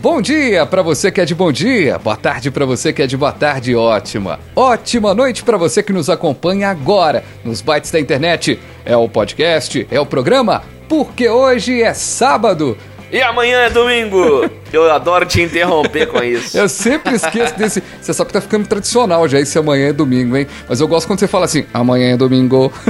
Bom dia para você que é de bom dia, boa tarde para você que é de boa tarde, ótima. Ótima noite para você que nos acompanha agora nos bytes da internet. É o podcast, é o programa, porque hoje é sábado. E amanhã é domingo! Eu adoro te interromper com isso. Eu sempre esqueço desse. Você sabe que tá ficando tradicional já esse amanhã é domingo, hein? Mas eu gosto quando você fala assim, amanhã é domingo.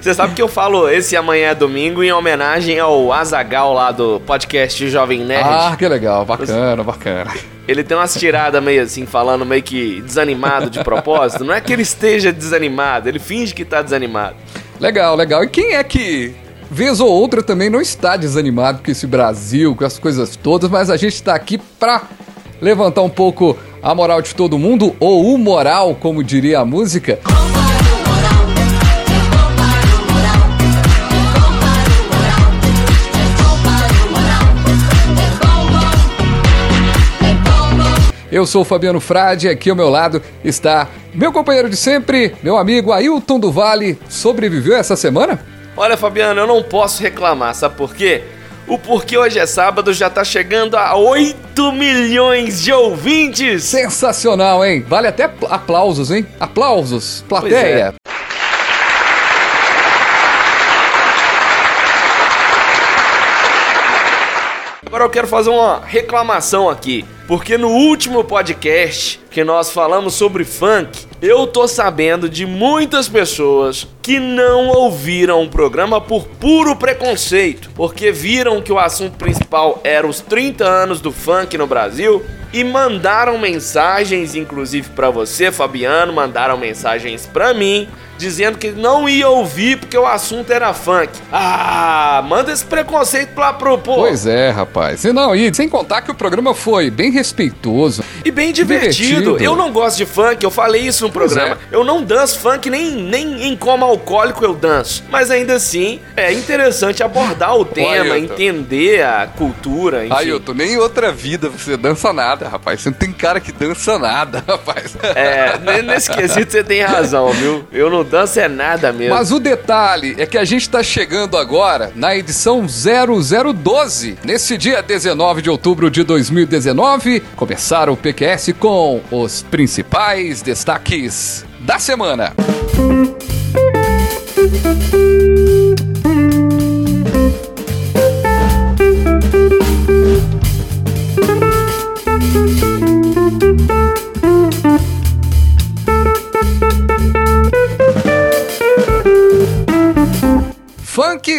Você sabe que eu falo esse amanhã é domingo em homenagem ao Azagal lá do podcast Jovem Nerd. Ah, que legal, bacana, bacana. Ele tem umas tiradas meio assim, falando meio que desanimado de propósito. Não é que ele esteja desanimado, ele finge que tá desanimado. Legal, legal. E quem é que, vez ou outra, também não está desanimado com esse Brasil, com as coisas todas, mas a gente tá aqui pra levantar um pouco a moral de todo mundo, ou o moral, como diria a música. Eu sou o Fabiano Frade, aqui ao meu lado está meu companheiro de sempre, meu amigo Ailton do Vale. Sobreviveu essa semana? Olha, Fabiano, eu não posso reclamar, sabe por quê? O Porquê Hoje é Sábado já tá chegando a 8 milhões de ouvintes! Sensacional, hein? Vale até aplausos, hein? Aplausos, plateia. Agora eu quero fazer uma reclamação aqui, porque no último podcast que nós falamos sobre funk, eu tô sabendo de muitas pessoas que não ouviram o programa por puro preconceito, porque viram que o assunto principal era os 30 anos do funk no Brasil e mandaram mensagens, inclusive pra você, Fabiano, mandaram mensagens pra mim dizendo que não ia ouvir porque o assunto era funk. Ah, manda esse preconceito lá pro povo. Pois é, rapaz. E não, e sem contar que o programa foi bem respeitoso. E bem divertido. Divertido. Eu não gosto de funk, eu falei isso no programa. é. Eu não danço funk, nem, nem em coma alcoólico eu danço. Mas ainda assim, é interessante abordar o tema, Ailton. entender a cultura, enfim. Ailton, nem em outra vida você dança nada, rapaz. Você não tem cara que dança nada, rapaz. É, nesse quesito você tem razão, viu? Eu não danço é nada mesmo. Mas o detalhe é que a gente está chegando agora na edição 0012. Nesse dia 19 de outubro de 2019, começaram o PQS com os principais destaques da semana.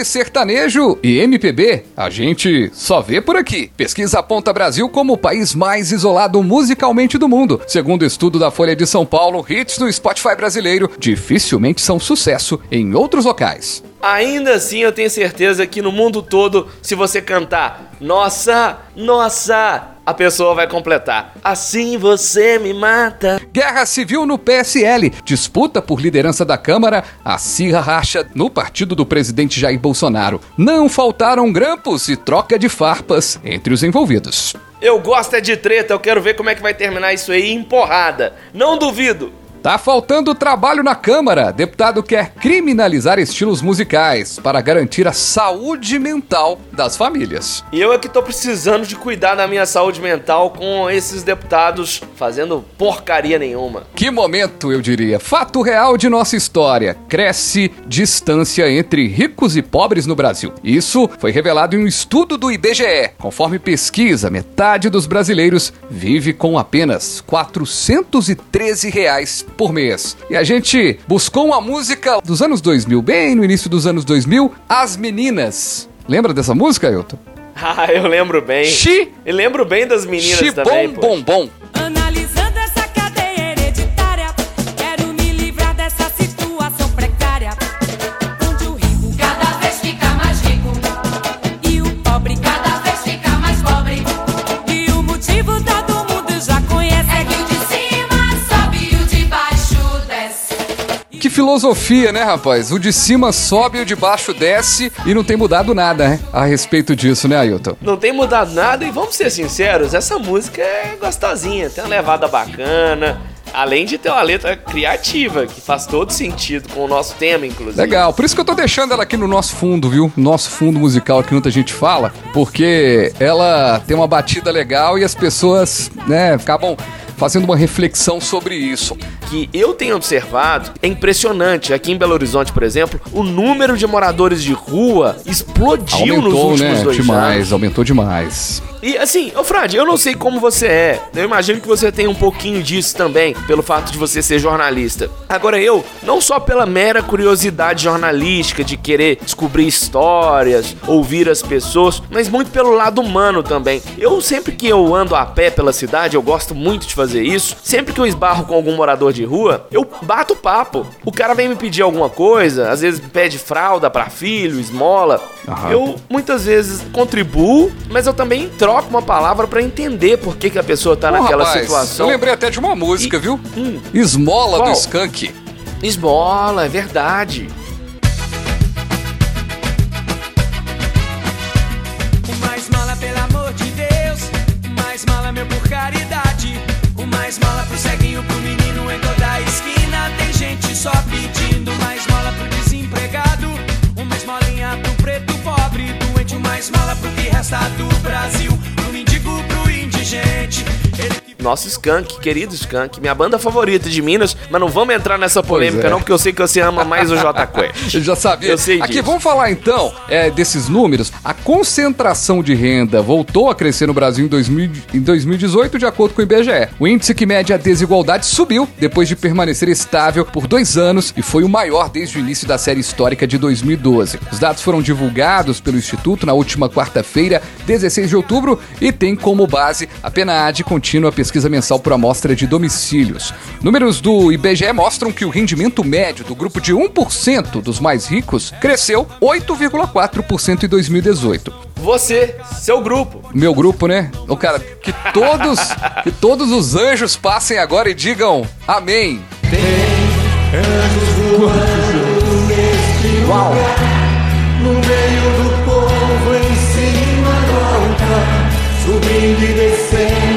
Sertanejo e MPB, a gente só vê por aqui. Pesquisa aponta Brasil como o país mais isolado musicalmente do mundo. Segundo estudo da Folha de São Paulo, hits no Spotify brasileiro dificilmente são sucesso em outros locais. Ainda assim, eu tenho certeza que no mundo todo, se você cantar Nossa, Nossa, a pessoa vai completar. Assim você me mata. Guerra civil no PSL, disputa por liderança da Câmara, acirra racha no partido do presidente Jair Bolsonaro. Não faltaram grampos e troca de farpas entre os envolvidos. Eu gosto é de treta, eu quero ver como é que vai terminar isso aí em porrada. Não duvido. Tá faltando trabalho na Câmara. Deputado quer criminalizar estilos musicais para garantir a saúde mental das famílias. E eu é que tô precisando de cuidar da minha saúde mental com esses deputados fazendo porcaria nenhuma. Que momento, eu diria. Fato real de nossa história. Cresce distância entre ricos e pobres no Brasil. Isso foi revelado em um estudo do IBGE. Conforme pesquisa, metade dos brasileiros vive com apenas 413 reais por mês. E a gente buscou uma música dos anos 2000, bem no início dos anos 2000, As Meninas. Lembra dessa música, Ailton? Ah, eu lembro bem. Xi, E lembro bem das meninas xi também, bom, bom, bom. Filosofia, né, rapaz? O de cima sobe o de baixo desce e não tem mudado nada, né? A respeito disso, né, Ailton? Não tem mudado nada e vamos ser sinceros, essa música é gostosinha, tem uma levada bacana. Além de ter uma letra criativa, que faz todo sentido com o nosso tema, inclusive. Legal, por isso que eu tô deixando ela aqui no nosso fundo, viu? Nosso fundo musical que muita gente fala, porque ela tem uma batida legal e as pessoas, né, acabam fazendo uma reflexão sobre isso. Que eu tenho observado é impressionante. Aqui em Belo Horizonte, por exemplo, o número de moradores de rua explodiu nos Aumentou, últimos né? dois Demais, anos. aumentou demais. E assim, ô Frade, eu não sei como você é. Eu imagino que você tem um pouquinho disso também, pelo fato de você ser jornalista. Agora eu, não só pela mera curiosidade jornalística de querer descobrir histórias, ouvir as pessoas, mas muito pelo lado humano também. Eu sempre que eu ando a pé pela cidade, eu gosto muito de fazer isso. Sempre que eu esbarro com algum morador de rua, eu bato papo. O cara vem me pedir alguma coisa, às vezes pede fralda pra filho, esmola. Aham. Eu muitas vezes contribuo, mas eu também troco uma palavra pra entender por que, que a pessoa tá Ô, naquela rapaz, situação. Eu lembrei até de uma música, E- viu? Hum. Esmola Qual? do Skank. Esmola, é verdade. Do Brasil. Pro mendigo, pro indigente. Nosso Skank, querido Skank, minha banda favorita de Minas, mas não vamos entrar nessa polêmica é. não, porque eu sei que você ama mais o J Quest. Eu já sabia. Eu sei Aqui, disso. vamos falar então é, desses números. A concentração de renda voltou a crescer no Brasil em, 2000 em 2018, de acordo com o IBGE. O índice que mede a desigualdade subiu depois de permanecer estável por dois anos e foi o maior desde o início da série histórica de 2012. Os dados foram divulgados pelo Instituto na última quarta-feira, 16 de outubro, e tem como base a PNAD contínua a pesquisa mensal por amostra de domicílios. Números do IBGE mostram que o rendimento médio do grupo de 1% dos mais ricos cresceu 8,4% em 2018. Você, seu grupo. Meu grupo, né? O cara, que todos, que todos os anjos passem agora e digam amém. No meio do povo em cima do altar, subindo e descendo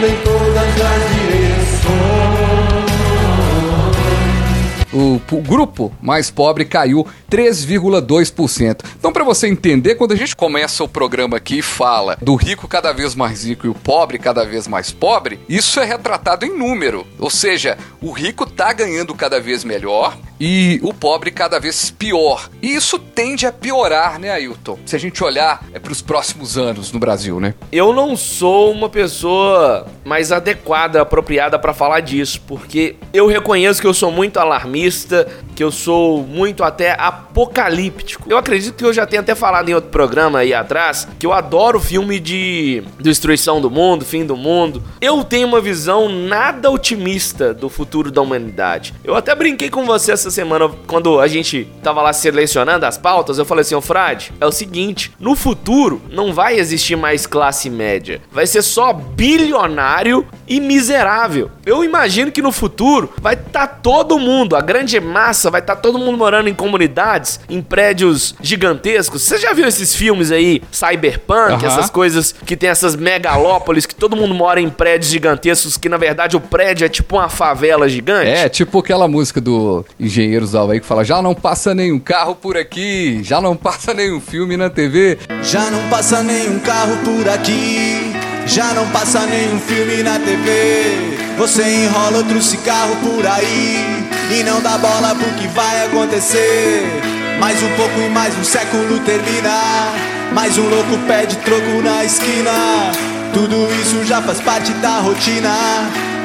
O, o grupo mais pobre caiu 3,2%. Então, para você entender, quando a gente começa o programa aqui e fala do rico cada vez mais rico e o pobre cada vez mais pobre, isso é retratado em número. Ou seja, o rico tá ganhando cada vez melhor e o pobre cada vez pior. E isso tende a piorar, né, Ailton? Se a gente olhar é, para os próximos anos no Brasil, né? Eu não sou uma pessoa mais adequada, apropriada pra falar disso, porque eu reconheço que eu sou muito alarmista, que eu sou muito até apocalíptico. Eu acredito que eu já tenho até falado em outro programa aí atrás, que eu adoro filme de destruição do mundo, fim do mundo. Eu tenho uma visão nada otimista do futuro da humanidade. Eu até brinquei com você essa semana quando a gente tava lá selecionando as pautas, eu falei assim, ô Frade, é o seguinte, no futuro não vai existir mais classe média, vai ser só bilionário e miserável. Eu imagino que no futuro vai estar todo mundo, a grande massa, vai estar todo mundo morando em comunidades, em prédios gigantescos. Você já viu esses filmes aí, cyberpunk, Aham. essas coisas que tem essas megalópolis que todo mundo mora em prédios gigantescos, que na verdade o prédio é tipo uma favela gigante? É, tipo aquela música do Engenheiros do Havaí que fala: já não passa nenhum carro por aqui, já não passa nenhum filme na TV. Já não passa nenhum carro por aqui, já não passa nenhum filme na TV. Você enrola outro cigarro por aí e não dá bola pro que vai acontecer. Mais um pouco e mais um século termina. Mais um louco pede troco na esquina. Tudo isso já faz parte da rotina.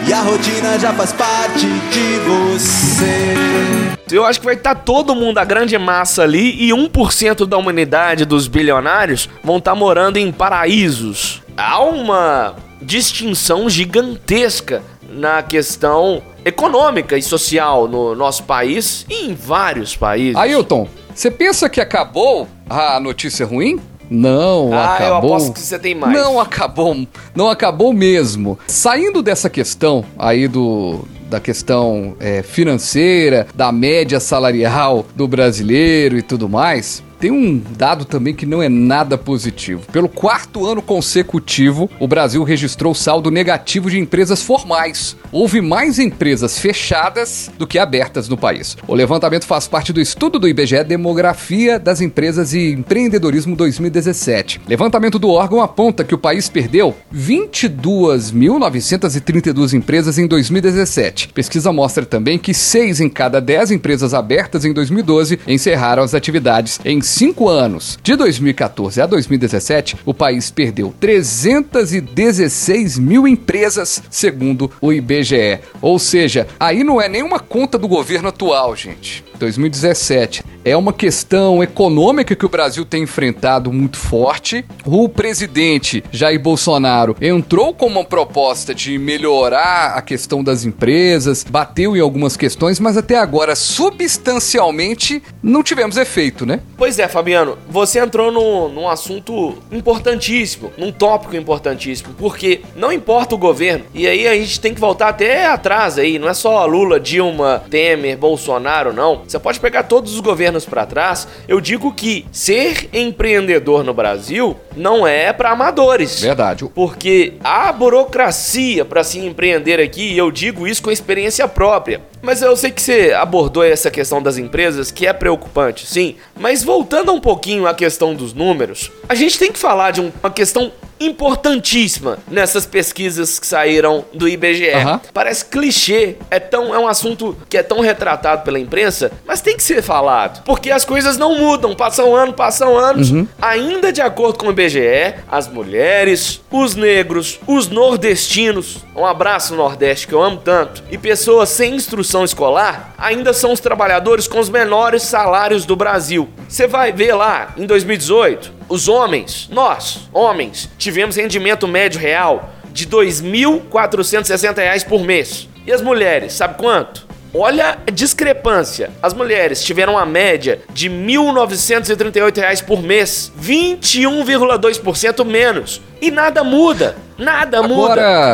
E a rotina já faz parte de você. Eu acho que vai estar todo mundo, a grande massa ali, e 1% da humanidade, dos bilionários, vão estar morando em paraísos. Há uma distinção gigantesca na questão econômica e social no nosso país e em vários países. Ailton, você pensa que acabou a notícia ruim? Não, Ah, eu acabou. aposto que você tem mais. Não acabou, não acabou mesmo. Saindo dessa questão aí do da questão é, financeira, da média salarial do brasileiro e tudo mais, tem um dado também que não é nada positivo. Pelo quarto ano consecutivo, o Brasil registrou saldo negativo de empresas formais. Houve mais empresas fechadas do que abertas no país. O levantamento faz parte do estudo do IBGE Demografia das Empresas e Empreendedorismo 2017. Levantamento do órgão aponta que o país perdeu 22.932 empresas em 2017. Pesquisa mostra também que 6 em cada 10 empresas abertas em 2012 encerraram as atividades em cinco anos, de 2014 a 2017, o país perdeu 316 mil empresas, segundo o IBGE. Ou seja, aí não é nenhuma conta do governo atual, gente. 2017. É uma questão econômica que o Brasil tem enfrentado muito forte. O presidente Jair Bolsonaro entrou com uma proposta de melhorar a questão das empresas, bateu em algumas questões, mas até agora, substancialmente, não tivemos efeito, né? Pois é, Fabiano, você entrou num, num assunto importantíssimo, num tópico importantíssimo, porque não importa o governo, e aí a gente tem que voltar até atrás aí, não é só Lula, Dilma, Temer, Bolsonaro, não. Você pode pegar todos os governos para trás. Eu digo que ser empreendedor no Brasil não é para amadores. Verdade. Porque a burocracia para se empreender aqui, e eu digo isso com experiência própria. Mas eu sei que você abordou essa questão das empresas, que é preocupante, sim. Mas voltando um pouquinho à questão dos números, a gente tem que falar de um- uma questão importantíssima nessas pesquisas que saíram do IBGE. Aham. Parece clichê, é tão é um assunto que é tão retratado pela imprensa, mas tem que ser falado, porque as coisas não mudam, passam anos, passam anos. Ainda de acordo com o IBGE, as mulheres, os negros, os nordestinos, um abraço Nordeste que eu amo tanto, e pessoas sem instrução escolar ainda são os trabalhadores com os menores salários do Brasil. Você vai ver lá em 2018, os homens, nós, homens, tivemos rendimento médio real de 2.460 reais por mês. E as mulheres, sabe quanto? Olha a discrepância. As mulheres tiveram uma média de 1.938 reais por mês, 21,2% menos. E nada muda. Nada Agora-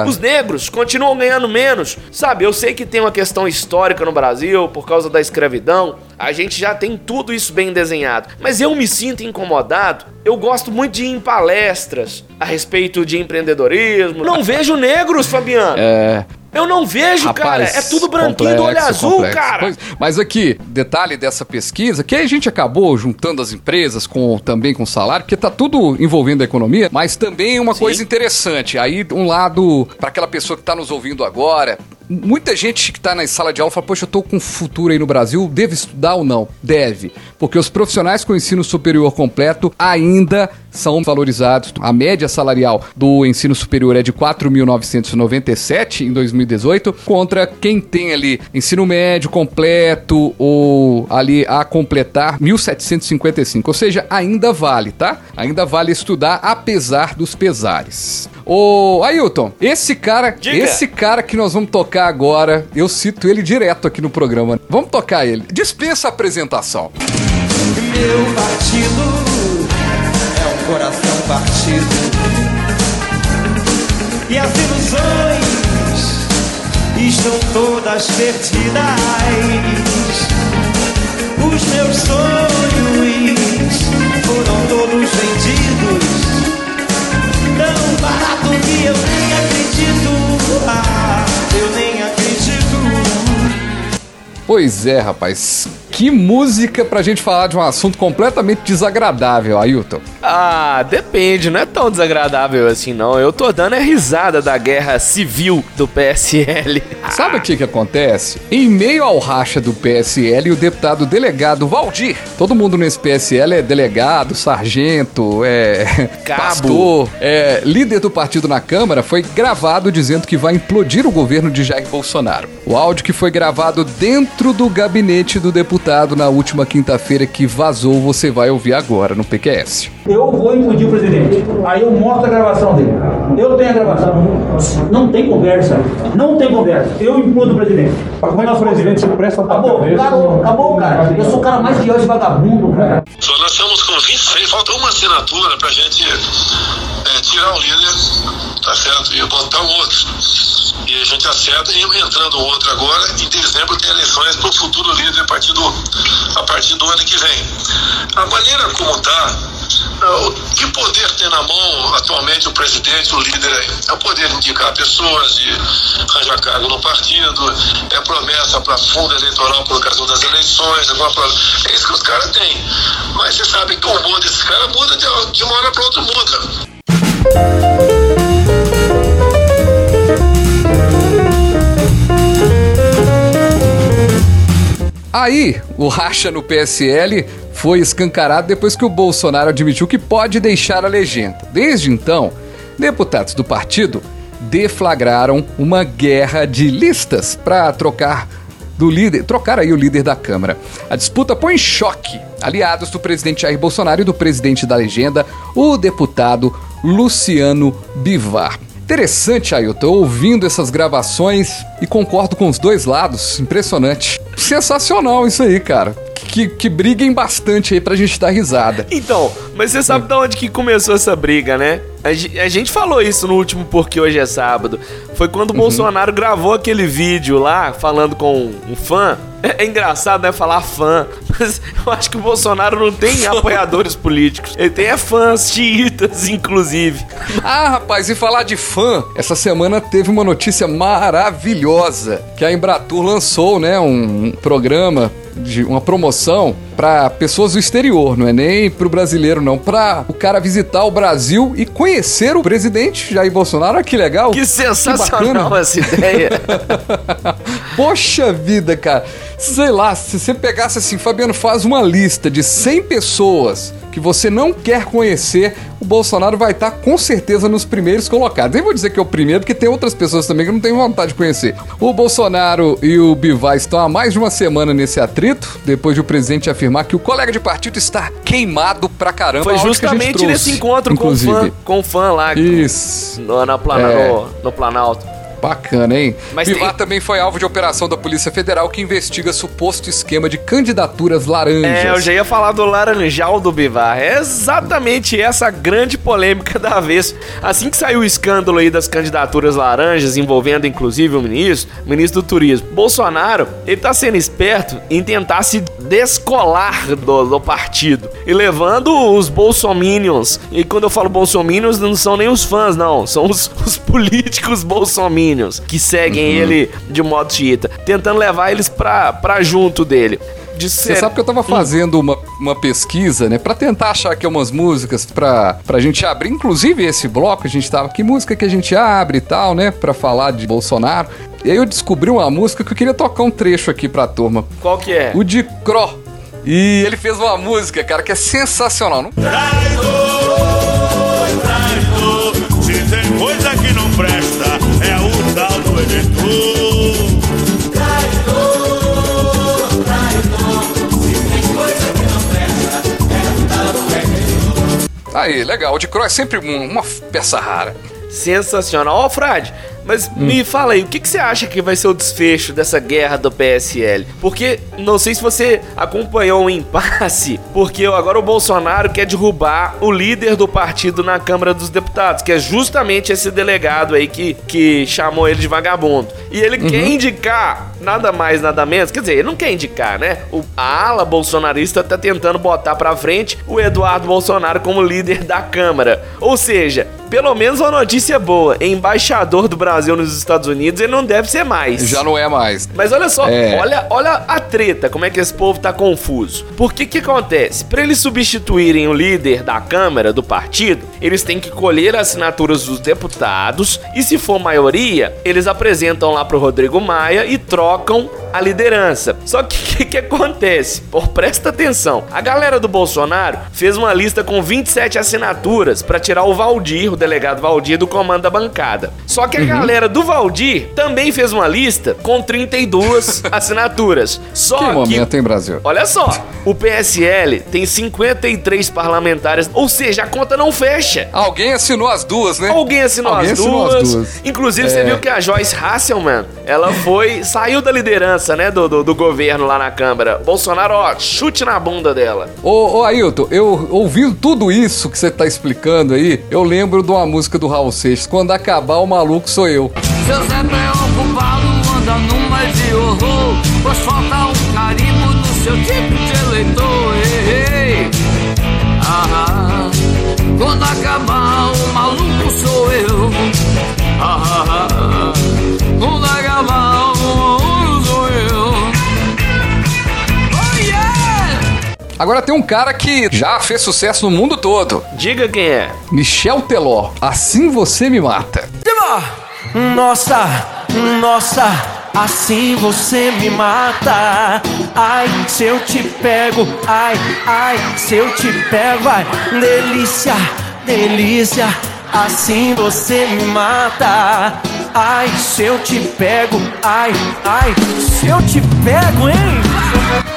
muda. Os negros continuam ganhando menos. Sabe, eu sei que tem uma questão histórica no Brasil por causa da escravidão. A gente já tem tudo isso bem desenhado. Mas eu me sinto incomodado. Eu gosto muito de ir em palestras a respeito de empreendedorismo. Não vejo negros, Fabiano. É. Eu não vejo, cara. É tudo branquinho do olho azul, complexo. cara. Pois- mas aqui, detalhe dessa pesquisa, que a gente acabou juntando as empresas com também com o salário, porque tá tudo envolvendo a economia, mas também uma coisa interessante. Aí, um lado, para aquela pessoa que tá nos ouvindo agora, muita gente que tá na sala de aula fala, poxa, eu tô com futuro aí no Brasil, devo estudar ou não? Deve. Porque os profissionais com ensino superior completo ainda são valorizados. A média salarial do ensino superior é de 4.997 em 2018, contra quem tem ali ensino médio completo ou ali a completar 1.755. Ou seja, ainda vale, tá? Ainda vale estudar apesar dos pesares. Ô, Ailton, esse cara, Diga. esse cara que nós vamos tocar agora, eu cito ele direto aqui no programa. Vamos tocar ele. Dispensa a apresentação. Meu partido é um coração partido. E as ilusões estão todas perdidas. Os meus sonhos foram todos vendidos. Tão barato que eu nem acredito. Ah, eu nem acredito. Pois é, rapaz. Que música pra gente falar de um assunto completamente desagradável, Ailton. Ah, depende, não é tão desagradável assim não. Eu tô dando é risada da guerra civil do PSL. Sabe o que que acontece? Em meio ao racha do PSL, o deputado delegado Valdir, todo mundo nesse PSL é delegado, sargento, é Cabo. pastor, é líder do partido na Câmara, foi gravado dizendo que vai implodir o governo de Jair Bolsonaro. O áudio que foi gravado dentro do gabinete do deputado na última quinta-feira que vazou, você vai ouvir agora no PQS. Eu vou impedir o presidente. Aí eu mostro a gravação dele. Eu tenho a gravação. Não tem conversa. Não tem conversa. Eu implodo o presidente. Como é que o presidente se presta pra Acabou, cabeça? acabou, acabou, cara. Eu sou o cara mais de hoje vagabundo, cara. Só nós estamos com 26, falta uma assinatura para a gente é, tirar o líder tá certo? E botar outro. E a gente acerta e entrando outro agora, em dezembro tem eleições para o futuro líder a partir, do, a partir do ano que vem. A maneira como está, o que poder tem na mão atualmente o presidente, o líder aí? É o poder de indicar pessoas, de arranjar cargo no partido, é promessa para fundo eleitoral por ocasião das eleições, é isso que os caras têm. Mas você sabe que o humor desses caras muda de uma hora para outra muda. Aí, o racha no PSL foi escancarado depois que o Bolsonaro admitiu que pode deixar a legenda. Desde então, deputados do partido deflagraram uma guerra de listas para trocar do líder, trocar aí o líder da Câmara. A disputa põe em choque aliados do presidente Jair Bolsonaro e do presidente da legenda, o deputado Luciano Bivar. Interessante, Ailton, ouvindo essas gravações e concordo com os dois lados. Impressionante. Sensacional isso aí, cara. Que, que briguem bastante aí pra gente dar risada. Então, mas você sabe de onde que começou essa briga, né? A, a gente falou isso no último Porque Hoje é Sábado. Foi quando o Bolsonaro gravou aquele vídeo lá, falando com um fã. É, é engraçado, né, falar fã. Mas eu acho que o Bolsonaro não tem apoiadores políticos. Ele tem é fãs xiitas, inclusive. Ah, rapaz, e falar de fã, essa semana teve uma notícia maravilhosa que a Embratur lançou, né, um programa de uma promoção para pessoas do exterior, não é nem pro brasileiro não, para o cara visitar o Brasil e conhecer o presidente Jair Bolsonaro. Olha que legal. Que sensacional bacana. essa ideia. Poxa vida, cara. Sei lá, se você pegasse assim, Fabiano, faz uma lista de 100 pessoas que você não quer conhecer, o Bolsonaro vai estar com certeza nos primeiros colocados. Nem vou dizer que é o primeiro, porque tem outras pessoas também que não tenho vontade de conhecer. O Bolsonaro e o Bivar estão há mais de uma semana nesse atrito, depois de o presidente afirmar que o colega de partido está queimado pra caramba. Foi justamente trouxe, nesse encontro com o fã, com o fã lá. Isso. No, É. no Planalto. Bacana, hein? Mas Bivar tem- também foi alvo de operação da Polícia Federal que investiga suposto esquema de candidaturas laranjas. É, eu já ia falar do Laranjal do Bivar. É exatamente essa a grande polêmica da vez. Assim que saiu o escândalo aí das candidaturas laranjas, envolvendo inclusive o ministro, o ministro do Turismo, Bolsonaro, ele tá sendo esperto em tentar se descolar do, do partido e levando os bolsominions. E quando eu falo bolsominions, não são nem os fãs, não. São os, os políticos bolsominions que seguem ele de modo xiita, tentando levar eles pra, pra junto dele. De Você ser- sabe que eu tava fazendo uma, uma pesquisa, né? Pra tentar achar aqui umas músicas pra, pra gente abrir. Inclusive esse bloco, a gente tava. Que música que a gente abre e tal, né? Pra falar de Bolsonaro. E aí eu descobri uma música que eu queria tocar um trecho aqui pra turma. Qual que é? O de Cro. E ele fez uma música, cara, que é sensacional. Não Se tal do eleitor. Aí, legal. O de Cro é sempre um- uma peça rara. Sensacional. Ó, Frade, mas Hum. me fala aí, o que, que você acha que vai ser o desfecho dessa guerra do PSL? Porque não sei se você acompanhou o impasse, porque agora o Bolsonaro quer derrubar o líder do partido na Câmara dos Deputados, que é justamente esse delegado aí que, que chamou ele de vagabundo. E ele Uhum. quer indicar nada mais, nada menos. Quer dizer, ele não quer indicar, né? O, a ala bolsonarista tá tentando botar pra frente o Eduardo Bolsonaro como líder da Câmara. Ou seja, pelo menos uma notícia boa: embaixador do Brasil nos Estados Unidos ele não deve ser mais. Já não é mais. Mas olha só, É. olha, olha a treta, como é que esse povo tá confuso. Porque que acontece? Para eles substituírem o líder da Câmara do partido, eles têm que colher assinaturas dos deputados e se for maioria, eles apresentam lá pro Rodrigo Maia e trocam a liderança. Só que o que, que acontece? Pô, presta atenção. A galera do Bolsonaro fez uma lista com 27 assinaturas para tirar o Valdir, o delegado Valdir, do comando da bancada. Só que a galera do Valdir também fez uma lista com 32 assinaturas. Só Que que momento, hein, Brasil? Olha só, o PSL tem 53 parlamentares, ou seja, a conta não fecha. Alguém assinou as duas, né? Alguém assinou, Alguém as, assinou duas. as duas. Inclusive, você É. viu que a Joyce Hasselman, ela foi, saiu da liderança liderança, né, do, do, do governo lá na Câmara. Bolsonaro, ó, chute na bunda dela. Ô, ô Ailton, eu ouvindo tudo isso que você tá explicando aí, eu lembro de uma música do Raul Seixas, quando acabar o maluco sou eu. Seu Zé preocupado anda num mar de horror Pois falta um carimbo no seu tipo de eleitor ei, ei. Ah, ah. Quando acabar Agora tem um cara que já fez sucesso no mundo todo. Diga quem é. Michel Teló. Assim você me mata. Nossa, nossa, assim você me mata. Ai, se eu te pego, ai, ai, se eu te pego, ai, delícia, delícia, assim você me mata. Ai, se eu te pego, ai, ai, se eu te pego, hein?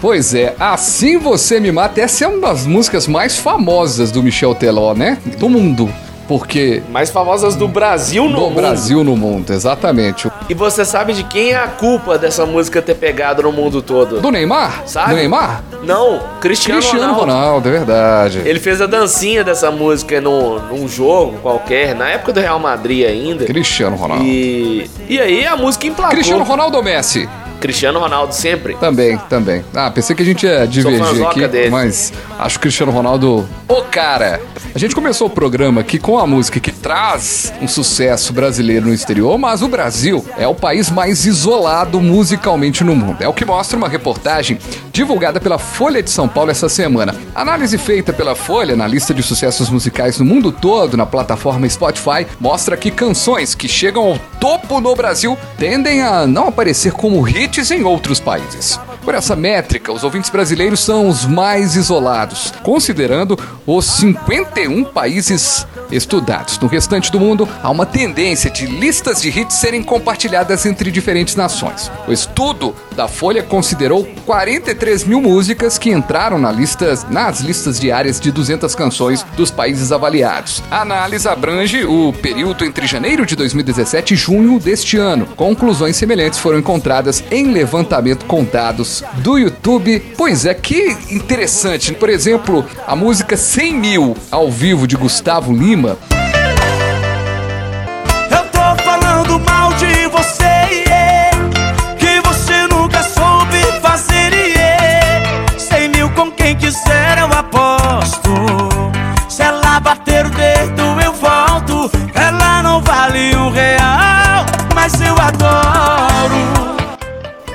Pois é, Assim Você Me Mata, essa é uma das músicas mais famosas do Michel Teló, né? Do mundo. Porque. Mais famosas do Brasil no do mundo. Brasil no mundo, exatamente. E você sabe de quem é a culpa dessa música ter pegado no mundo todo? Do Neymar? Sabe? Do Neymar? Não, Cristiano, Cristiano Ronaldo. Ronaldo, é verdade. Ele fez a dancinha dessa música no, num jogo qualquer, na época do Real Madrid ainda. Cristiano Ronaldo. E, e aí a música emplacou. Cristiano Ronaldo ou Messi? Cristiano Ronaldo sempre. Também, também. Ah, pensei que a gente ia divergir aqui, dele. mas acho o Cristiano Ronaldo o cara. A gente começou o programa aqui com a música que traz um sucesso brasileiro no exterior, mas o Brasil é o país mais isolado musicalmente no mundo. É o que mostra uma reportagem divulgada pela Folha de São Paulo essa semana. Análise feita pela Folha na lista de sucessos musicais no mundo todo, na plataforma Spotify, mostra que canções que chegam ao topo no Brasil tendem a não aparecer como hits em outros países. Por essa métrica, os ouvintes brasileiros são os mais isolados, considerando os 51 países estudados. No restante do mundo, há uma tendência de listas de hits serem compartilhadas entre diferentes nações. O estudo da Folha considerou 43 mil músicas que entraram na listas, nas listas diárias de 200 canções dos países avaliados. A análise abrange o período entre janeiro de 2017 e junho deste ano. Conclusões semelhantes foram encontradas em levantamento com dados do YouTube. Pois é, que interessante. Por exemplo, a música 100 mil ao vivo de Gustavo Lima Eu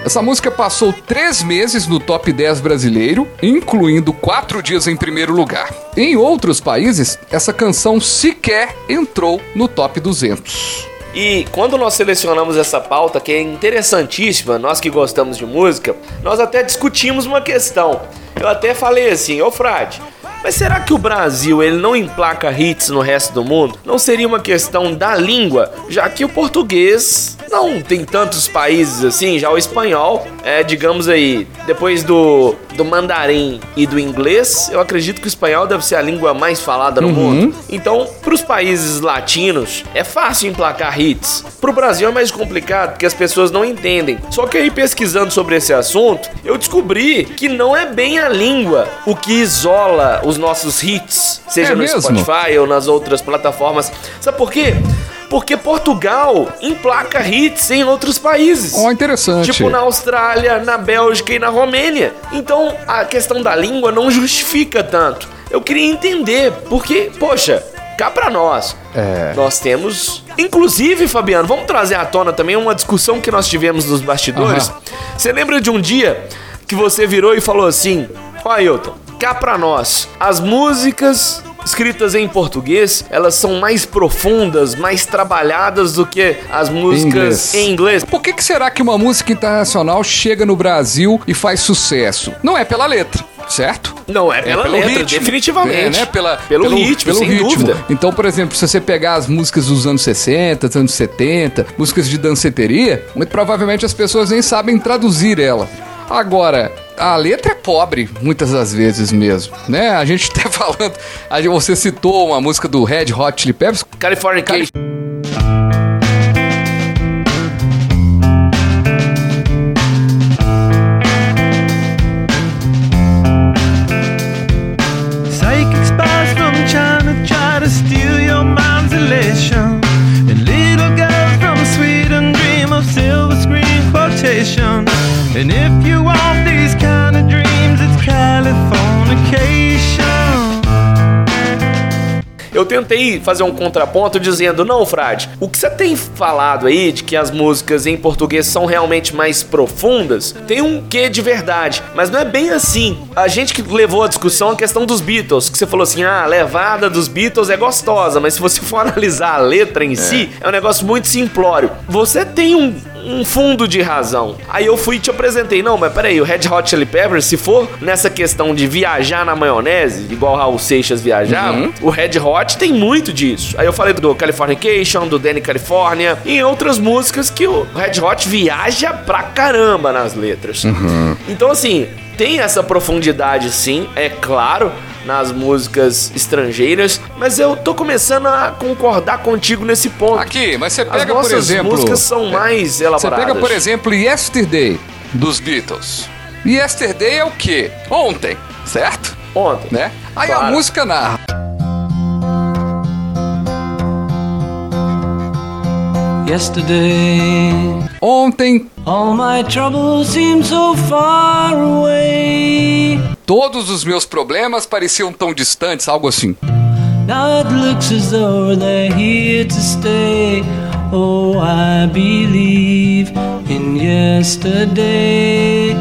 Essa música passou três meses no top 10 brasileiro, incluindo quatro dias em primeiro lugar. Em outros países, essa canção sequer entrou no top 200. E quando nós selecionamos essa pauta, que é interessantíssima, nós que gostamos de música, nós até discutimos uma questão. Eu até falei assim, ô Frade, mas será que o Brasil ele não emplaca hits no resto do mundo? Não seria uma questão da língua, já que o português não tem tantos países assim, já o espanhol é, digamos aí, depois do, do mandarim e do inglês, eu acredito que o espanhol deve ser a língua mais falada no Uhum. mundo. Então, para os países latinos, é fácil emplacar hits. Para o Brasil é mais complicado, porque as pessoas não entendem. Só que aí, pesquisando sobre esse assunto, eu descobri que não é bem a língua o que isola os nossos hits, seja É no mesmo? Spotify ou nas outras plataformas. Sabe por quê? Porque Portugal emplaca hits em outros países. Ó, interessante. Tipo na Austrália, na Bélgica e na Romênia. Então a questão da língua não justifica tanto. Eu queria entender, porque, poxa, cá pra nós. É. Nós temos. Inclusive, Fabiano, vamos trazer à tona também uma discussão que nós tivemos nos bastidores. Você lembra de um dia que você virou e falou assim: Ó, Ailton, cá pra nós, as músicas escritas em português, elas são mais profundas, mais trabalhadas do que as músicas em inglês. Por que, que será que uma música internacional chega no Brasil e faz sucesso? Não é pela letra, certo? Não é pela pelo letra, ritmo. definitivamente. É, né? Pela, Pelo ritmo, sem dúvida. Então, por exemplo, se você pegar as músicas dos anos 60, dos anos 70, músicas de danceteria, muito provavelmente as pessoas nem sabem traduzir ela. Agora, a letra é pobre, muitas das vezes mesmo, né? A gente tá falando, a você citou uma música do Red Hot Chili Peppers, Californication. Eu tentei fazer um contraponto dizendo, não, Frade, o que você tem falado aí de que as músicas em português são realmente mais profundas, tem um quê de verdade, mas não é bem assim. A gente que levou a discussão a questão dos Beatles, que você falou assim, ah, a levada dos Beatles é gostosa, mas se você for analisar a letra em si, é um negócio muito simplório. Você tem um, um fundo de razão. Aí eu fui e te apresentei, não, mas peraí, o Red Hot Chili Peppers, se for nessa questão de viajar na maionese, igual o Raul Seixas viajava, Uhum. o Red Hot tem muito disso. Aí eu falei do Californication, do Danny California, e em outras músicas que o Red Hot viaja pra caramba nas letras. Então, assim, tem essa profundidade sim, é claro, nas músicas estrangeiras, mas eu tô começando a concordar contigo nesse ponto. Aqui, mas você As pega, por exemplo. músicas são mais Você elaboradas. pega, por exemplo, Yesterday dos Beatles. Yesterday é o quê? Ontem, certo? Ontem. Né? Aí a Claro. música narra. Yesterday, Ontem, all my troubles seem so far away. todos os meus problemas pareciam tão distantes, algo assim. Now it looks as though they're here to stay. Oh, I believe in yesterday.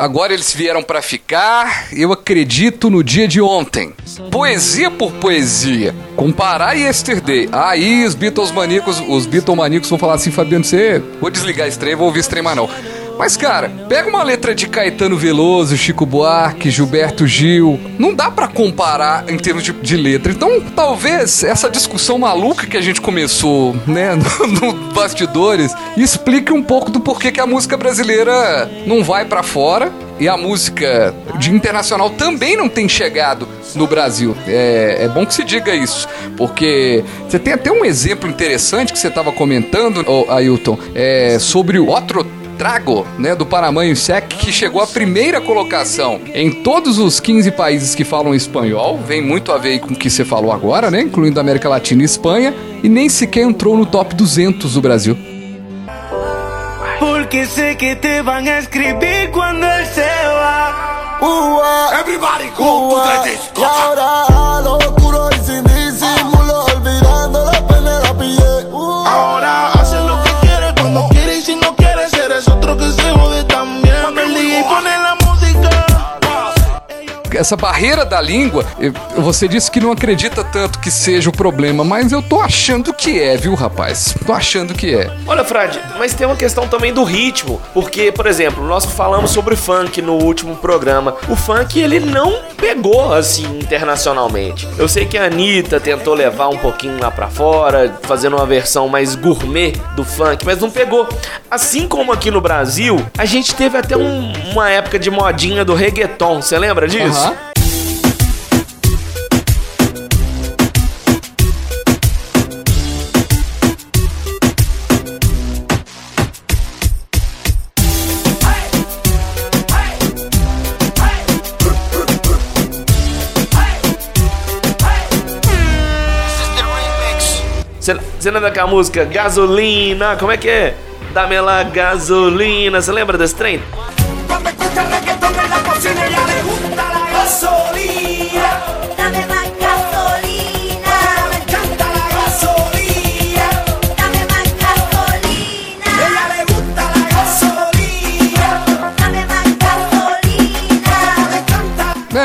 Agora eles vieram pra ficar, eu acredito no dia de ontem. Poesia por poesia. Comparar Yesterday. Aí os Beatles maníacos, os Beatles maníacos vão falar assim, Fabiano, você... Vou desligar esse trem, vou ouvir esse trem mais não. Mas, cara, pega uma letra de Caetano Veloso, Chico Buarque, Gilberto Gil. Não dá pra comparar em termos de, de letra. Então, talvez essa discussão maluca que a gente começou, né, no, no bastidores, explique um pouco do porquê que a música brasileira não vai pra fora e a música de internacional também não tem chegado no Brasil. É, é bom que se diga isso, porque você tem até um exemplo interessante que você estava comentando, Ailton, é, sobre o outro Trago, né, do Panamá Sec, que chegou à primeira colocação em todos os 15 países que falam espanhol, vem muito a ver com o que você falou agora, né, incluindo América Latina e Espanha, e nem sequer entrou no top 200 do Brasil. Porque sé que te van a escribir cuando él se va. Everybody go to the disco. Essa barreira da língua, você disse que não acredita tanto que seja o problema, mas eu tô achando que é, viu, rapaz? Tô achando que é. Olha, Frade, mas tem uma questão também do ritmo, porque, por exemplo, nós falamos sobre funk no último programa. O funk, ele não pegou, assim, internacionalmente. Eu sei que a Anitta tentou levar um pouquinho lá pra fora, fazendo uma versão mais gourmet do funk, mas não pegou. Assim como aqui no Brasil, a gente teve até um- uma época de modinha do reggaeton, você lembra disso? Aham. Você lembra daquela música Gasolina? Como é que é? Dame la gasolina. Você lembra desse trem? Cuando escucha reggaetón en la cocina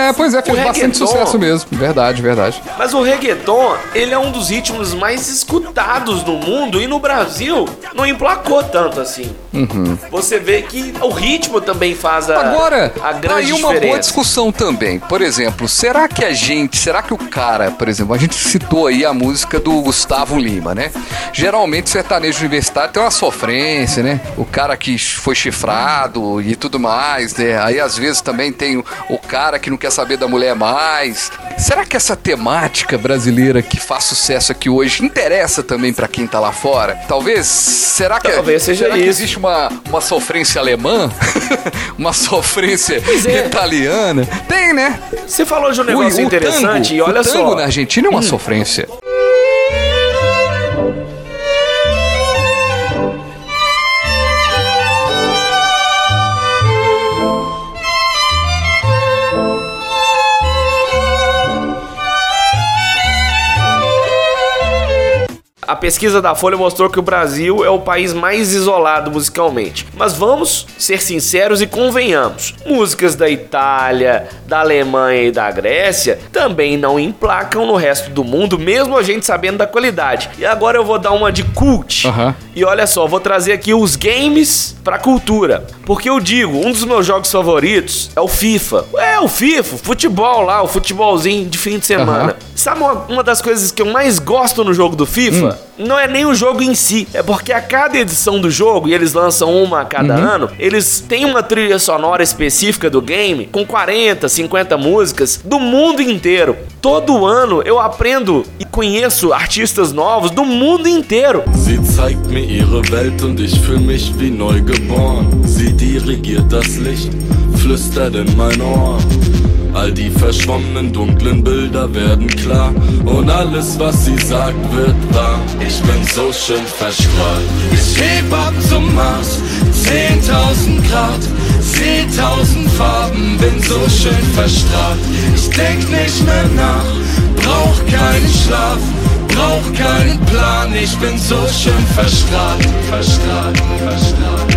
É, pois é, fez O bastante sucesso mesmo. Verdade, verdade. Mas o reggaeton, ele é um dos ritmos mais escutados no mundo e no Brasil não emplacou tanto assim. Uhum. Você vê que o ritmo também faz a, Agora, a tá grande aí uma boa discussão também. Por exemplo, será que a gente, será que o cara, por exemplo, a gente citou aí a música do Gustavo Lima, né? Geralmente sertanejo universitário tem uma sofrência, né? O cara que foi chifrado e tudo mais, né? Aí às vezes também tem o, o cara que não quer saber da mulher mais. Será que essa temática brasileira que faz sucesso aqui hoje interessa também pra quem tá lá fora? Talvez, será que Talvez seja será que isso. existe uma, uma sofrência alemã? uma sofrência é. italiana? Tem, né? Você falou de um negócio o interessante tango, e olha o tango só. na Argentina é uma Hum. sofrência. A pesquisa da Folha mostrou que o Brasil é o país mais isolado musicalmente. Mas vamos ser sinceros e convenhamos: músicas da Itália, da Alemanha e da Grécia também não emplacam no resto do mundo, mesmo a gente sabendo da qualidade. E agora eu vou dar uma de cult. E olha só, vou trazer aqui os games pra cultura. Porque eu digo, um dos meus jogos favoritos é o FIFA. É, o FIFA, futebol lá, o futebolzinho de fim de semana. Aham. Sabe uma, uma das coisas que eu mais gosto no jogo do FIFA? Não é nem o jogo em si, é porque a cada edição do jogo, e eles lançam uma a cada Uhum. ano, eles têm uma trilha sonora específica do game, com 40, 50 músicas do mundo inteiro. Todo ano eu aprendo e conheço artistas novos do mundo inteiro. Sie zeigt mir ihre Welt und ich fühl mich wie neugeboren. Sie dirigiert das Licht, flüstert in mein Ohr. All die verschwommenen dunklen Bilder werden klar und alles was sie sagt wird wahr. Ich bin so schön verstrahlt. Ich heb ab zum Mars, 10.000 Grad, seh tausend Farben, bin so schön verstrahlt. Ich denk nicht mehr nach, brauch keinen Schlaf, brauch keinen Plan. Ich bin so schön verstrahlt, verstrahlt, verstrahlt.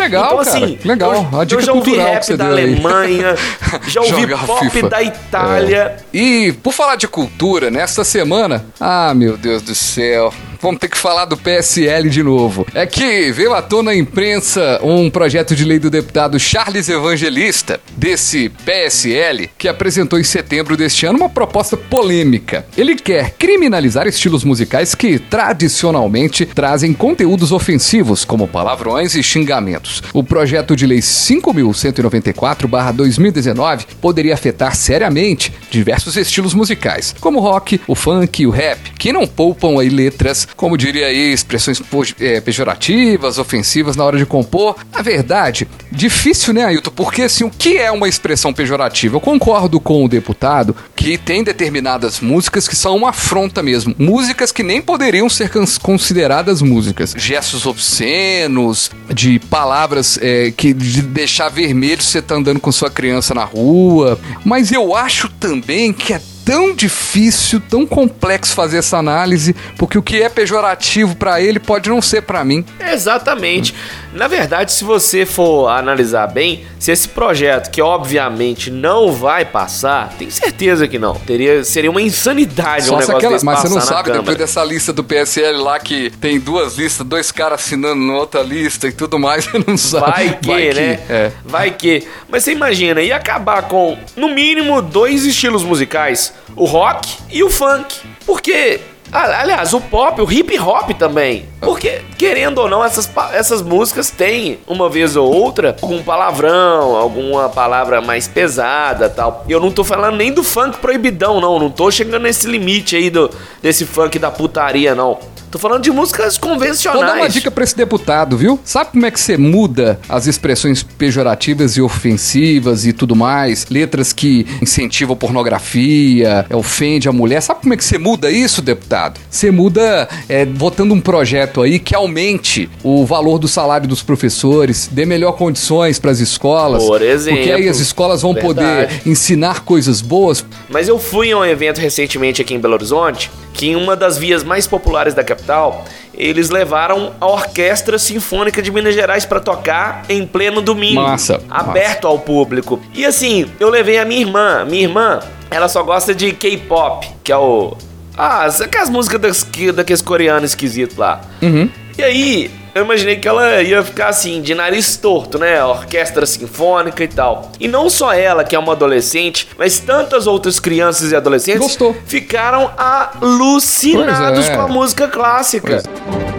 Legal, então, cara. assim, legal. eu, Uma dica eu já ouvi rap da. Alemanha, já ouvi pop FIFA. da Itália. É. E por falar de cultura, nesta semana, ah, meu Deus do céu, vamos ter que falar do PSL de novo. É que veio à tona na imprensa um projeto de lei do deputado Charles Evangelista, desse PSL, que apresentou em setembro deste ano uma proposta polêmica. Ele quer criminalizar estilos musicais que tradicionalmente trazem conteúdos ofensivos, como palavrões e xingamentos. O projeto de lei 5.194-2019 poderia afetar seriamente diversos estilos musicais, como o rock, o funk e o rap, que não poupam aí letras, como diria aí, expressões eh, pejorativas, ofensivas na hora de compor. Na verdade, difícil, né, Ailton? Porque assim, o que é uma expressão pejorativa? Eu concordo com o deputado que tem determinadas músicas que são uma afronta mesmo. Músicas que nem poderiam ser cons- consideradas músicas. Gestos obscenos, de palavras eh, que de deixar vermelho você tá andando com sua criança na rua. Mas eu acho também que é tão difícil, tão complexo fazer essa análise, porque o que é pejorativo pra ele pode não ser pra mim. Exatamente. Na verdade, se você for analisar bem, se esse projeto, que obviamente não vai passar, tenho certeza que não. Teria, seria uma insanidade um Só se negócio aquela, desse mas você não sabe, Câmara. depois dessa lista do PSL lá que tem duas listas, dois caras assinando na outra lista e tudo mais, você não sabe. Vai que, né? É. Vai que. Mas você imagina, ia acabar com, no mínimo, dois estilos musicais: o rock e o funk. Porque. Ah, Aliás, o pop, o hip hop também. Porque, querendo ou não, essas, essas músicas têm, uma vez ou outra, algum palavrão, alguma palavra mais pesada tal. Eu não tô falando nem do funk proibidão, não. Não tô chegando nesse limite aí do, desse funk da putaria, não. Tô falando de músicas convencionais. Vou dar uma dica pra esse deputado, viu? Sabe como é que você muda as expressões pejorativas e ofensivas e tudo mais? Letras que incentivam pornografia, ofende a mulher. Sabe como é que você muda isso, deputado? Você muda é, votando um projeto aí que aumente o valor do salário dos professores, dê melhor condições para as escolas. Por exemplo. Porque aí as escolas vão Verdade. poder ensinar coisas boas. Mas eu fui a um evento recentemente aqui em Belo Horizonte, que em uma das vias mais populares da capital, eles levaram a Orquestra Sinfônica de Minas Gerais para tocar em pleno domingo, Massa, aberto ao público. E assim, eu levei a minha irmã. Minha irmã, ela só gosta de K-pop, que é o ah, aquelas músicas daqueles coreanos esquisitos lá. Uhum. E aí, eu imaginei que ela ia ficar assim, de nariz torto, né? Orquestra sinfônica e tal. E não só ela, que é uma adolescente, mas tantas outras crianças e adolescentes Gostou. ficaram alucinados Pois é. com a música clássica. Bom,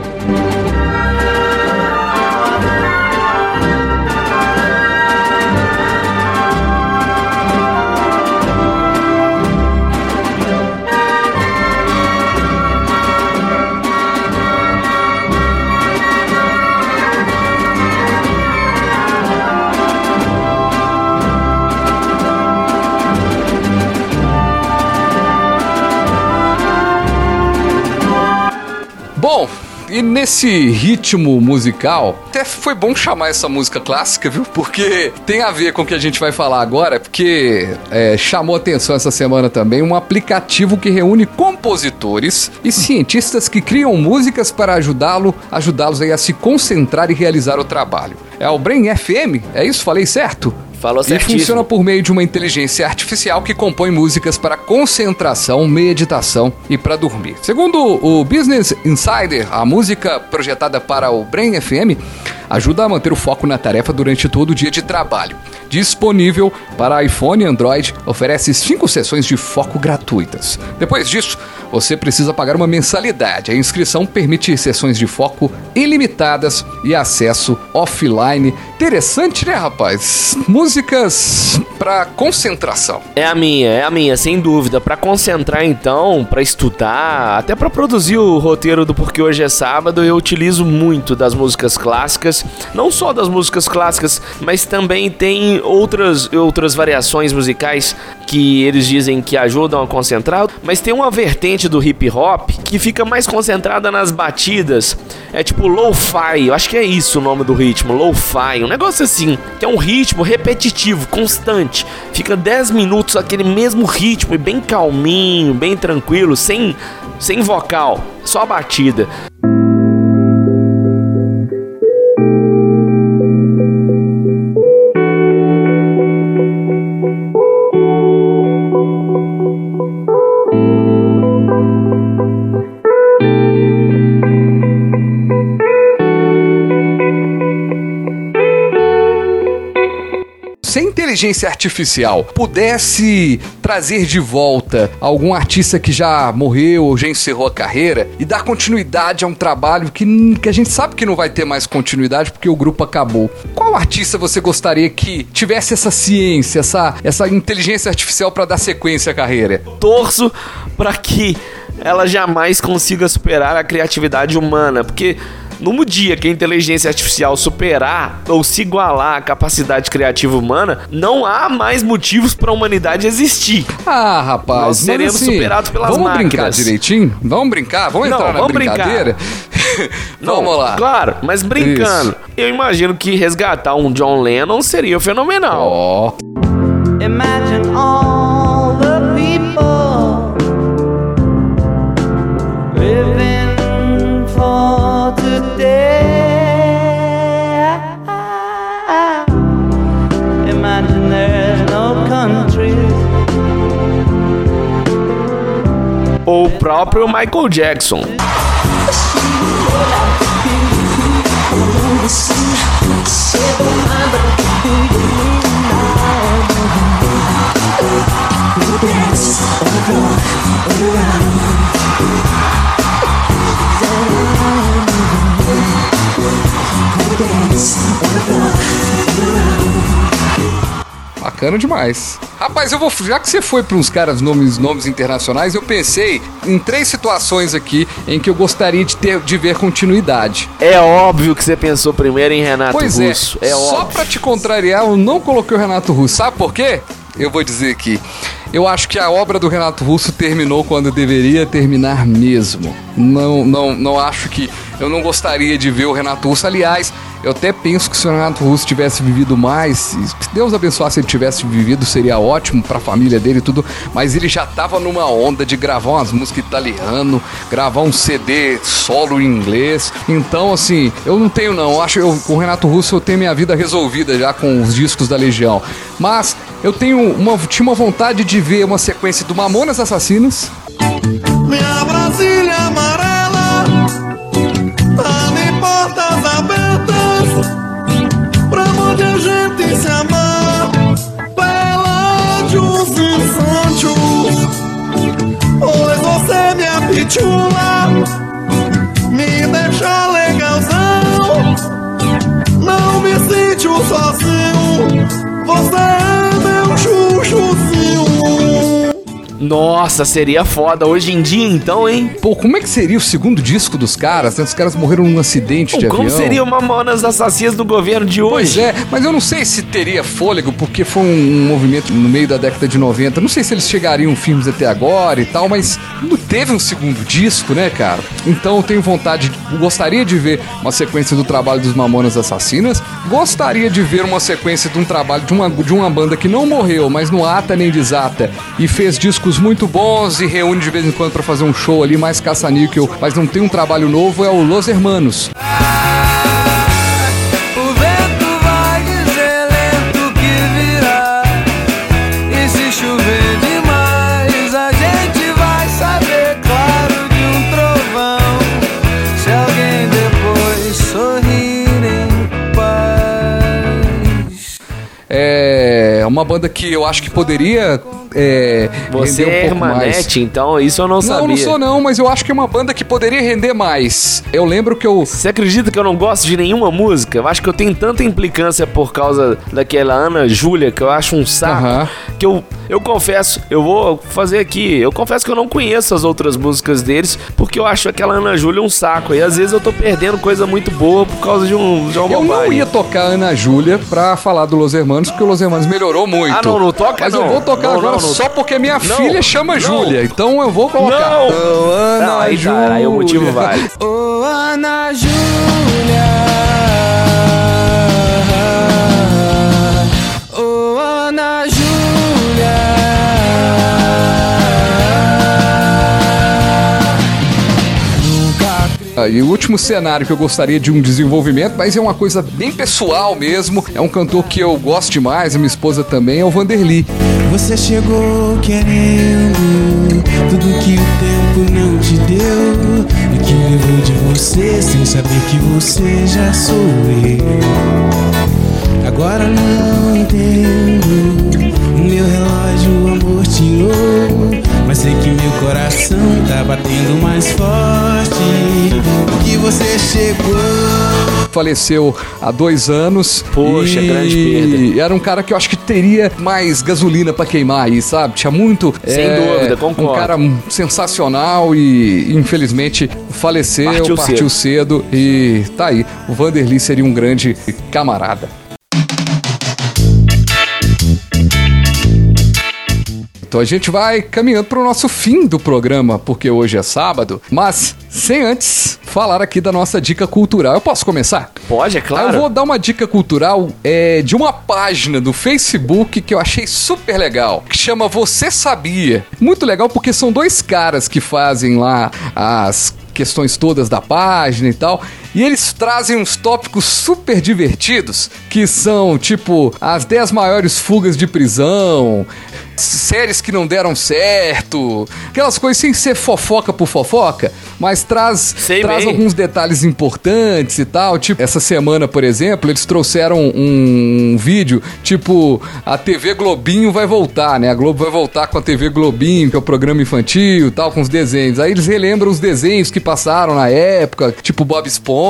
E nesse ritmo musical, até foi bom chamar essa música clássica, viu? Porque tem a ver com o que a gente vai falar agora, porque é, chamou atenção essa semana também um aplicativo que reúne compositores e cientistas que criam músicas para ajudá-lo, ajudá-los a se concentrar e realizar o trabalho. É o Brain FM? É isso? Falei certo? Falou E certíssimo. funciona por meio de uma inteligência artificial que compõe músicas para concentração, meditação e para dormir. Segundo o Business Insider, a música projetada para o Brain FM ajuda a manter o foco na tarefa durante todo o dia de trabalho. Disponível para iPhone e Android, oferece cinco sessões de foco gratuitas. Depois disso, você precisa pagar uma mensalidade. A inscrição permite sessões de foco ilimitadas e acesso offline. Interessante, né, rapaz? Músicas para concentração. É a minha, é a minha, sem dúvida. Pra concentrar então, pra estudar, até pra produzir o roteiro do Porque Hoje é Sábado, eu utilizo muito das músicas clássicas. Não só das músicas clássicas, mas também tem outras, outras variações musicais que eles dizem que ajudam a concentrar. Mas tem uma vertente do hip hop que fica mais concentrada nas batidas. É tipo lo-fi, eu acho que é isso o nome do ritmo, lo-fi. Um negócio assim, que é um ritmo repetitivo, constante. Fica 10 minutos aquele mesmo ritmo e bem calminho, bem tranquilo, sem, sem vocal, só batida. Inteligência artificial pudesse trazer de volta algum artista que já morreu ou já encerrou a carreira e dar continuidade a um trabalho que, que a gente sabe que não vai ter mais continuidade porque o grupo acabou, qual artista você gostaria que tivesse essa ciência, essa, essa inteligência artificial para dar sequência à carreira? torço para que ela jamais consiga superar a criatividade humana, porque no dia que a inteligência artificial superar ou se igualar à capacidade criativa humana, não há mais motivos para a humanidade existir. Ah, rapaz, Nós seremos assim, superados pelas vamos máquinas. brincar direitinho? Vamos brincar? Vamos Não, entrar na vamos brincar. brincadeira? Não, vamos lá. Claro, mas brincando, eu imagino que resgatar um John Lennon seria fenomenal. Ó. Imagine all próprio Michael Jackson. Bacana demais. Rapaz, eu vou. Já que você foi para uns caras nomes, nomes internacionais, eu pensei em três situações aqui em que eu gostaria de, ter, de ver continuidade. É óbvio que você pensou primeiro em Renato pois Russo. é, É, só óbvio. pra te contrariar, eu não coloquei o Renato Russo. Sabe por quê? Eu vou dizer aqui. Eu acho que a obra do Renato Russo terminou quando deveria terminar mesmo. Não, não, não acho que. Eu não gostaria de ver o Renato Russo. Aliás, eu até penso que se o Renato Russo tivesse vivido mais, se Deus abençoasse ele tivesse vivido, seria ótimo pra família dele e tudo. Mas ele já tava numa onda de gravar umas músicas italiano, gravar um CD solo em inglês. Então, assim, eu não tenho não. Eu acho com o Renato Russo eu tenho minha vida resolvida já com os discos da Legião. Mas eu tenho uma, tinha uma vontade de ver uma sequência do Mamonas Assassinas. Minha Brasília E Santos, pois você me apitula, me deixa legalzão. Não me sinto sozinho, Nossa, seria foda hoje em dia então, hein? Pô, como é que seria o segundo disco dos caras? né? Os caras morreram num acidente de Como avião. seria o Mamonas Assassinas do governo de Pois hoje? é, mas eu não sei se teria fôlego, porque foi um movimento no meio da década de 90. Não sei se eles chegariam filmes até agora e tal, mas não teve um segundo disco, né, cara? Então eu tenho vontade, de- gostaria de ver uma sequência do trabalho dos Mamonas Assassinas. Gostaria de ver uma sequência de um trabalho de uma, de uma banda que não morreu, mas não ata nem desata e fez discos muito bons e reúne de vez em quando pra fazer um show ali mais caça-níquel, mas não tem um trabalho novo, é o Los Hermanos. O uma banda que eu acho que poderia é, Você é um. Hermanete, então isso eu não, Não, sabia. não sou não, mas eu acho que é uma banda que poderia render mais. Eu lembro que eu... Você acredita que eu não gosto de nenhuma música? Eu acho que eu tenho tanta implicância por causa daquela Ana Júlia, que eu acho um saco, Aham. que eu, eu confesso, eu vou fazer aqui, eu confesso que eu não conheço as outras músicas deles, porque eu acho aquela Ana Júlia um saco, e às vezes eu tô perdendo coisa muito boa por causa de um de uma Eu não bobagem. ia tocar Ana Júlia pra falar do Los Hermanos, porque o Los Hermanos melhorou muito. Ah, não, não toca, Mas não. eu vou tocar Não, agora não, não. só porque minha Não, filha chama. Júlia. Então eu vou colocar. Não! Oh, Ana Não, aí tá, aí o motivo Júlia. vale. Ô Ana Júlia, E o último cenário que eu gostaria de um desenvolvimento, mas é uma coisa bem pessoal mesmo. É um cantor que eu gosto demais, a minha esposa também, é o Vanderly. Você chegou querendo tudo que o tempo não te deu e que levou de você sem saber que você já sou eu. Agora não entendo. O meu relógio amortiou, mas sei que meu coração tá batendo mais forte. Que você chegou. Faleceu há dois anos. Poxa, e... grande perda. Era um cara que eu acho que teria mais gasolina pra queimar aí, sabe? Tinha muito. Sem é, dúvida, concordo. Um cara sensacional e infelizmente faleceu, Partiu partiu, cedo. E tá aí. O Vanderly seria um grande camarada. Então a gente vai caminhando para o nosso fim do programa, porque hoje é sábado, mas sem antes falar aqui da nossa dica cultural. Eu posso começar? Pode, é claro. Eu vou dar uma dica cultural é, de uma página do Facebook que eu achei super legal, que chama Você Sabia. Muito legal porque são dois caras que fazem lá as questões todas da página e tal. E eles trazem uns tópicos super divertidos, que são tipo as 10 maiores fugas de prisão, séries que não deram certo, aquelas coisas sem ser fofoca por fofoca, mas traz, Sei traz bem. alguns detalhes importantes e tal. Tipo, essa semana, por exemplo, eles trouxeram um vídeo, tipo, a TV Globinho vai voltar, né? A Globo vai voltar com a TV Globinho, que é o programa infantil e tal, com os desenhos. Aí eles relembram os desenhos que passaram na época, tipo Bob Esponja.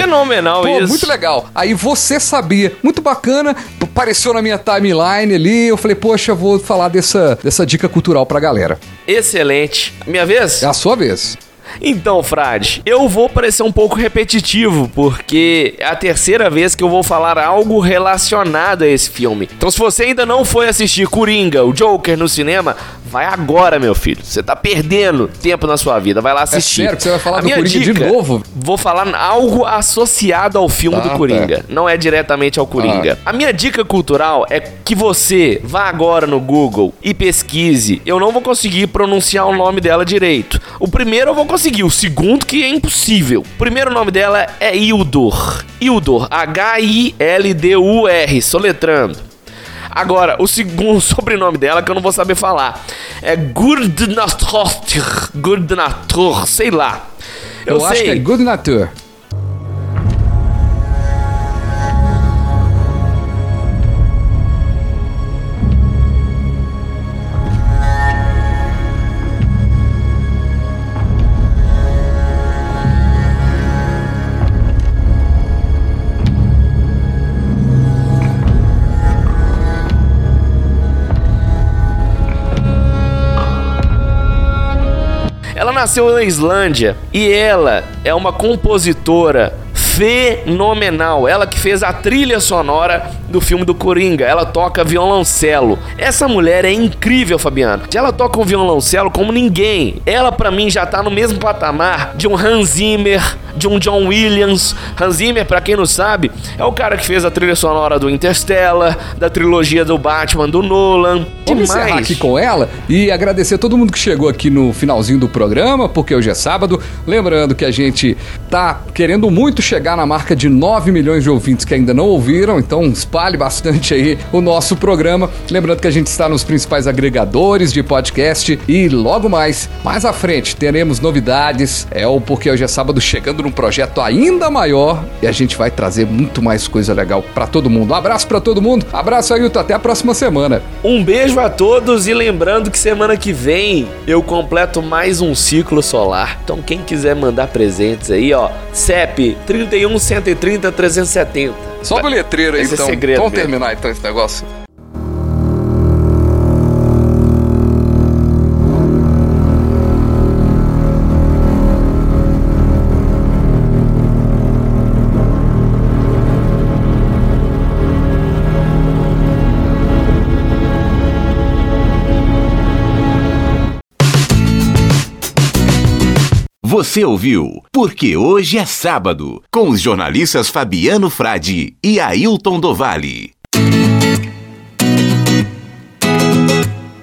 Fenomenal Pô, isso. muito legal. Aí você sabia, muito bacana, apareceu na minha timeline ali, eu falei, poxa, vou falar dessa, dessa dica cultural pra galera. Excelente. Minha vez? É a sua vez. Então, Frade, eu vou parecer um pouco repetitivo, porque é a terceira vez que eu vou falar algo relacionado a esse filme. Então, se você ainda não foi assistir Coringa, o Joker no cinema, vai agora, meu filho. Você tá perdendo tempo na sua vida. Vai lá assistir. É sério que você vai falar A do minha Coringa de dica, novo? Vou falar algo associado ao filme Ah, do tá. Coringa. Não é diretamente ao Coringa. A minha dica cultural é que você vá agora no Google e pesquise. Eu não vou conseguir pronunciar o nome dela direito. O primeiro eu vou conseguir, o segundo que é impossível. O primeiro nome dela é Ildor. Ildor, H-I-L-D-U-R, soletrando. Agora, o segundo sobrenome dela que eu não vou saber falar. É Gurdnator, Gurdnator, sei lá. Eu, acho que é Good nasceu na Islândia e ela é uma compositora fenomenal. Ela que fez a trilha sonora do filme do Coringa. Ela toca violoncelo. Essa mulher é incrível, Fabiano. Ela toca um violoncelo como ninguém. Ela para mim já tá no mesmo patamar de um Hans Zimmer, de um John Williams. Hans Zimmer, para quem não sabe, é o cara que fez a trilha sonora do Interstellar, da trilogia do Batman do Nolan. Vamos encerrar aqui com ela e agradecer a todo mundo que chegou aqui no finalzinho do programa, porque hoje é sábado. Lembrando que a gente tá querendo muito chegar na marca de 9 milhões de ouvintes que ainda não ouviram, então espalhe bastante aí o nosso programa. Lembrando que a gente está nos principais agregadores de podcast e logo mais, mais à frente, teremos novidades. É o Porque Hoje é Sábado chegando num projeto ainda maior e a gente vai trazer muito mais coisa legal para todo mundo. Um abraço para todo mundo. Abraço, Ailton. Até a próxima semana. Um beijo a todos e lembrando que semana que vem eu completo mais um ciclo solar. Então quem quiser mandar presentes aí, ó, CEP 31 130 370. Sobe o letreiro aí, Esse é então. segredo Vamos mesmo. terminar então esse negócio. Você ouviu Porque Hoje é Sábado, com os jornalistas Fabiano Frade e Ailton Dovale.